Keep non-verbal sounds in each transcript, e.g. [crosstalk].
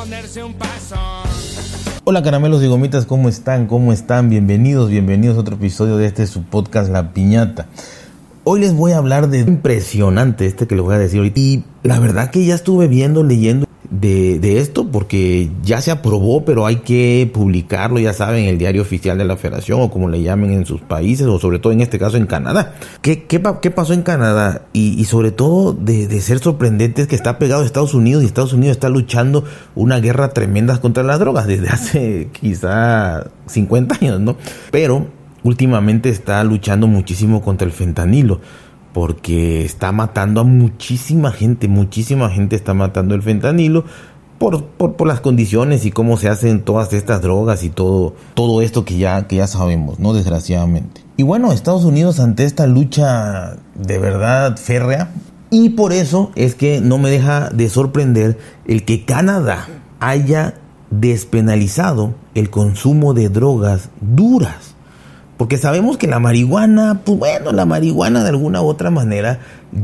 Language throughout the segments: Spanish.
ponerse un. Hola caramelos y gomitas, ¿cómo están? ¿Cómo están? Bienvenidos, bienvenidos a otro episodio de este su podcast La Piñata. Hoy les voy a hablar de impresionante este que les voy a decir. Y la verdad que ya estuve viendo, leyendo de, de, esto porque ya se aprobó, pero hay que publicarlo, ya saben, en el diario oficial de la federación o como le llamen en sus países o sobre todo en este caso en Canadá. ¿Qué, qué, qué pasó en Canadá? Y, y sobre todo de, de, ser sorprendente es que está pegado a Estados Unidos y Estados Unidos está luchando una guerra tremenda contra las drogas desde hace [laughs] quizá 50 años, ¿no? Pero últimamente está luchando muchísimo contra el fentanilo porque está matando a muchísima gente, muchísima gente está matando el fentanilo por, por, por, las condiciones y cómo se hacen todas estas drogas y todo, todo esto que ya, que ya sabemos, ¿no? Desgraciadamente. Y bueno, Estados Unidos ante esta lucha de verdad férrea, y por eso es que no me deja de sorprender el que Canadá haya despenalizado el consumo de drogas duras. Porque sabemos que la marihuana, pues bueno, la marihuana de alguna u otra manera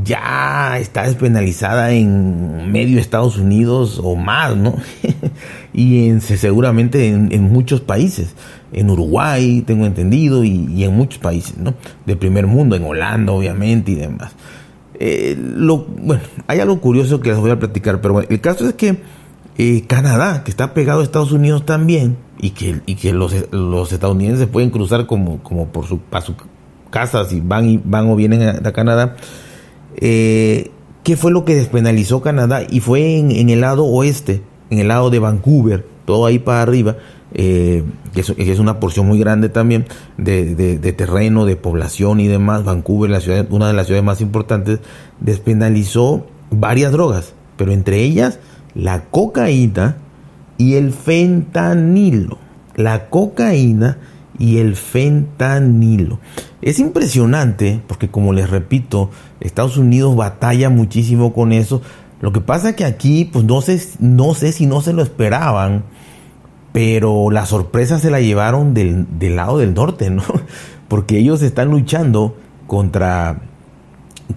ya está despenalizada en medio Estados Unidos o más, ¿no? [laughs] y en, seguramente en, muchos países. En Uruguay, tengo entendido, y, y, en muchos países, ¿no? De primer mundo, en Holanda, obviamente, y demás. Eh, lo, bueno, hay algo curioso que les voy a platicar, pero bueno, el caso es que eh, Canadá, que está pegado a Estados Unidos también, y que, y que los, los estadounidenses pueden cruzar como, como por su, a su casa, si van, y, van o vienen a, Canadá, eh, ¿qué fue lo que despenalizó Canadá? Y fue en, en, el lado oeste, en el lado de Vancouver, todo ahí para arriba, eh, que, es, que, es, una porción muy grande también de, de, de, terreno, de población y demás. Vancouver, la ciudad, una de las ciudades más importantes, despenalizó varias drogas, pero entre ellas la cocaína y el fentanilo. La cocaína y el fentanilo. Es impresionante porque como les repito, Estados Unidos batalla muchísimo con eso. Lo que pasa es que aquí, pues no sé, no sé si no se lo esperaban, pero la sorpresa se la llevaron del, del lado del norte, ¿no? [laughs] Porque ellos están luchando contra,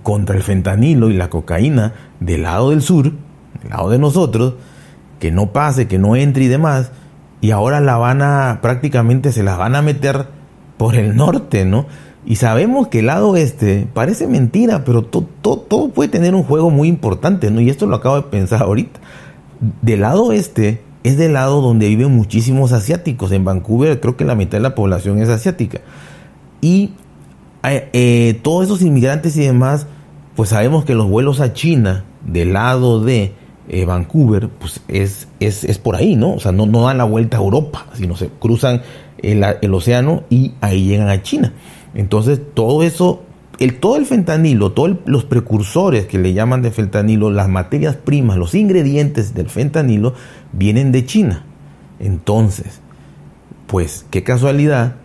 contra el fentanilo y la cocaína del lado del sur, del lado de nosotros, que no pase, que no entre y demás, y ahora la van a, prácticamente se las van a meter por el norte, ¿no? Y sabemos que el lado oeste parece mentira, pero to, to, todo puede tener un juego muy importante, ¿no? Y esto lo acabo de pensar ahorita. Del lado oeste es del lado donde viven muchísimos asiáticos. En Vancouver creo que la mitad de la población es asiática. Y eh, eh, todos esos inmigrantes y demás, pues sabemos que los vuelos a China del lado de eh, Vancouver, pues es, es, es, por ahí, ¿no? O sea, no, no dan la vuelta a Europa, sino se cruzan el, el océano y ahí llegan a China. Entonces, todo eso, el, todo el fentanilo, todos los precursores que le llaman de fentanilo, las materias primas, los ingredientes del fentanilo, vienen de China. Entonces, pues, qué casualidad,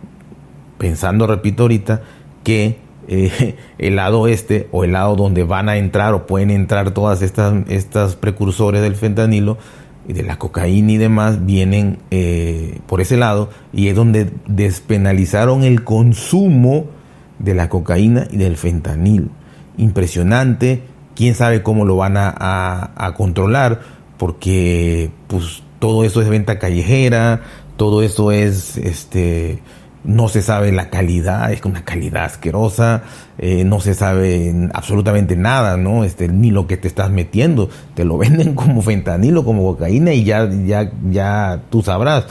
pensando, repito ahorita, que eh, el lado oeste o el lado donde van a entrar o pueden entrar todas estas, estas precursores del fentanilo y de la cocaína y demás vienen eh, por ese lado y es donde despenalizaron el consumo de la cocaína y del fentanilo. Impresionante, quién sabe cómo lo van a controlar porque pues todo eso es venta callejera, todo eso es este no se sabe la calidad, es una calidad asquerosa, eh, no se sabe absolutamente nada, ¿no? Este, ni lo que te estás metiendo, te lo [laughs] venden como fentanilo, como cocaína y ya, ya, ya tú sabrás.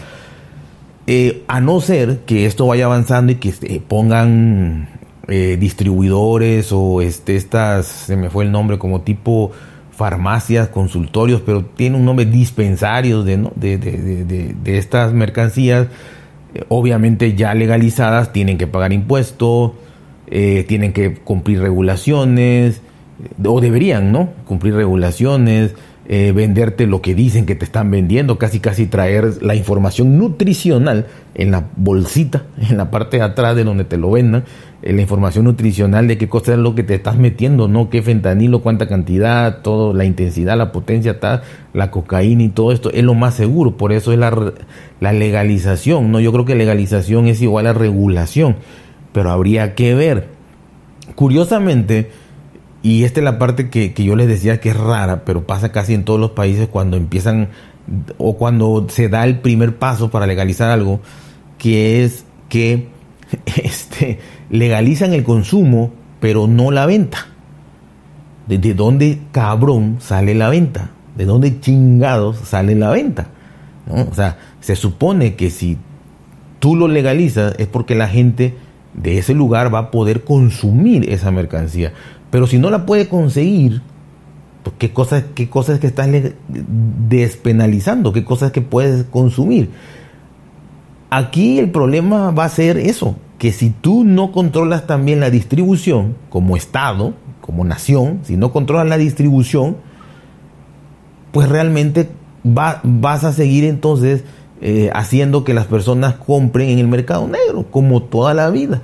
Eh, a no ser que esto vaya avanzando y que este, pongan eh, distribuidores o este, estas, se me fue el nombre, como tipo farmacias, consultorios, pero tiene un nombre dispensarios de, ¿no? de, de, de, de estas mercancías obviamente ya legalizadas tienen que pagar impuestos, eh, tienen que cumplir regulaciones, o deberían, ¿no? Cumplir regulaciones, eh, venderte lo que dicen que te están vendiendo, casi casi traer la información nutricional en la bolsita, [laughs] en la parte de atrás de donde te lo vendan, eh, la información nutricional de qué cosa es lo que te estás metiendo, ¿no? Qué fentanilo, cuánta cantidad, todo, la intensidad, la potencia, tal, la cocaína y todo esto, es lo más seguro, por eso es la, la legalización, ¿no? Yo creo que legalización es igual a regulación, pero habría que ver. Curiosamente, Y esta es la parte que, que yo les decía que es rara, pero pasa casi en todos los países cuando empiezan o cuando se da el primer paso para legalizar algo, que es que [laughs] este, legalizan el consumo, pero no la venta. ¿De dónde cabrón sale la venta? ¿De dónde chingados sale la venta? O sea, se supone que si tú lo legalizas es porque la gente de ese lugar va a poder consumir esa mercancía. Pero si no la puede conseguir, pues, ¿qué cosas, qué cosas que estás despenalizando? ¿Qué cosas que puedes consumir? Aquí el problema va a ser eso, que si tú no controlas también la distribución como Estado, como nación, si no controlas la distribución, pues realmente vas a seguir entonces eh, haciendo que las personas compren en el mercado negro, como toda la vida.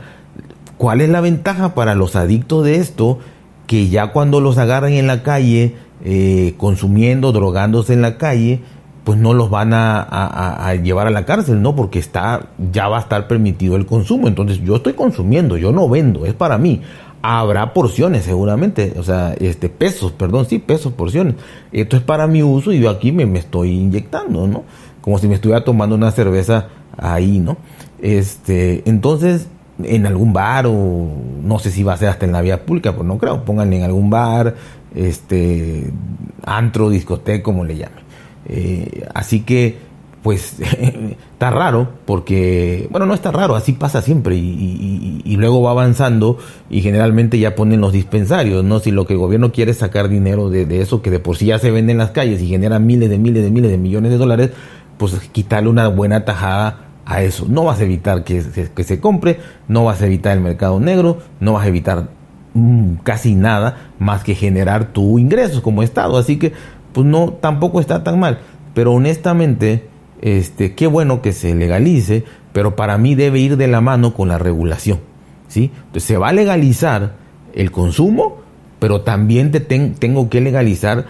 ¿Cuál es la ventaja para los adictos de esto? Que ya cuando los agarran en la calle, eh, consumiendo, drogándose en la calle, pues no los van a, llevar a la cárcel, ¿no? Porque está, ya va a estar permitido el consumo. Entonces yo estoy consumiendo, yo no vendo, es para mí. Habrá porciones seguramente, o sea, este pesos, perdón, sí, pesos, porciones. Esto es para mi uso y yo aquí me, me estoy inyectando, ¿no? Como si me estuviera tomando una cerveza ahí, ¿no? Este, entonces, en algún bar o no sé si va a ser hasta en la vía pública, pues no creo, pónganle en algún bar, este, antro, discoteca, como le llamen. Eh, así que, pues, [laughs] está raro, porque, bueno, no está raro, así pasa siempre, y, luego va avanzando, y generalmente ya ponen los dispensarios, ¿no? Si lo que el gobierno quiere es sacar dinero de, eso que de por sí ya se vende en las calles y genera miles de miles de miles de millones de dólares, pues quitarle una buena tajada a eso. No vas a evitar que, que se compre, no vas a evitar el mercado negro, no vas a evitar mm, casi nada más que generar tu ingresos como Estado. Así que pues no, tampoco está tan mal. Pero honestamente, este, qué bueno que se legalice, pero para mí debe ir de la mano con la regulación. ¿sí? Entonces se va a legalizar el consumo, pero también te tengo que legalizar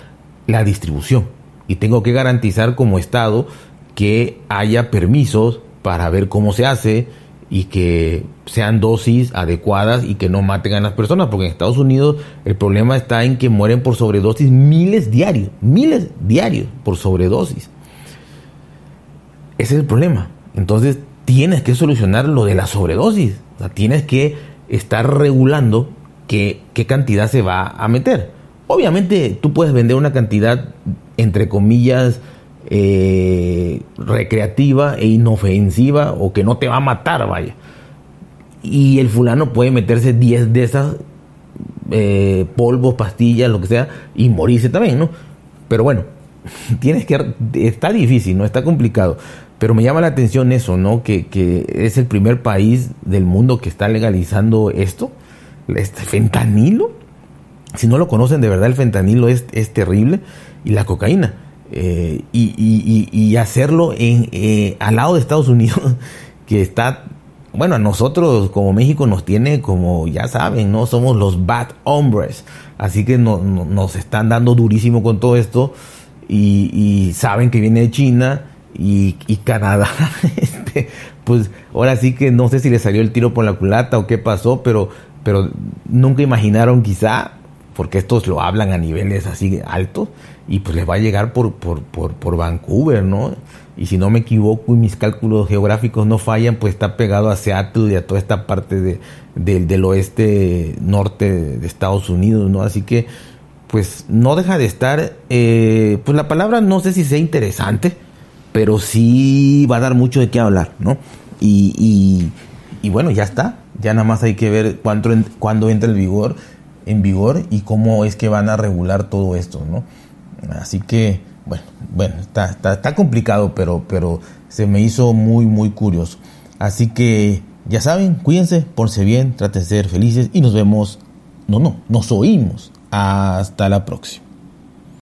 la distribución. Y tengo que garantizar como Estado que haya permisos para ver cómo se hace, y que sean dosis adecuadas y que no maten a las personas, porque en Estados Unidos el problema está en que mueren por sobredosis miles diarios, miles diarios por sobredosis. Ese es el problema. Entonces tienes que solucionar lo de la sobredosis, o sea, tienes que estar regulando qué, qué cantidad se va a meter. Obviamente tú puedes vender una cantidad, entre comillas, eh, recreativa e inofensiva o que no te va a matar, vaya. Y el fulano puede meterse 10 de esas eh, polvos, pastillas, lo que sea, y morirse también, ¿no? Pero bueno, [laughs] tienes que... Está difícil, ¿no? Está complicado. Pero me llama la atención eso, ¿no? Que, que es el primer país del mundo que está legalizando esto, este fentanilo. Si no lo conocen de verdad, el fentanilo es, es terrible. Y la cocaína. Eh, y, hacerlo en, eh, al lado de Estados Unidos, [laughs] que está, bueno, a nosotros como México nos tiene como, ya saben, ¿no? Somos los bad hombres, así que no, nos están dando durísimo con todo esto y, saben que viene de China y, Canadá, [laughs] este, pues ahora sí que no sé si le salió el tiro por la culata o qué pasó, pero, pero nunca imaginaron quizá porque estos lo hablan a niveles así altos y pues les va a llegar por, por, por, por Vancouver, ¿no? Y si no me equivoco y mis cálculos geográficos no fallan, pues está pegado a Seattle y a toda esta parte de, del oeste norte de Estados Unidos, ¿no? Así que pues no deja de estar, eh, pues la palabra no sé si sea interesante, pero sí va a dar mucho de qué hablar, ¿no? Y, y, bueno, ya está, ya nada más hay que ver cuándo, cuándo entra el vigor en vigor y cómo es que van a regular todo esto, ¿no? Así que, bueno, bueno, está, está, complicado, pero, pero se me hizo muy, muy curioso. Así que, ya saben, cuídense, ponse bien, traten de ser felices y nos vemos, no, no, nos oímos. Hasta la próxima.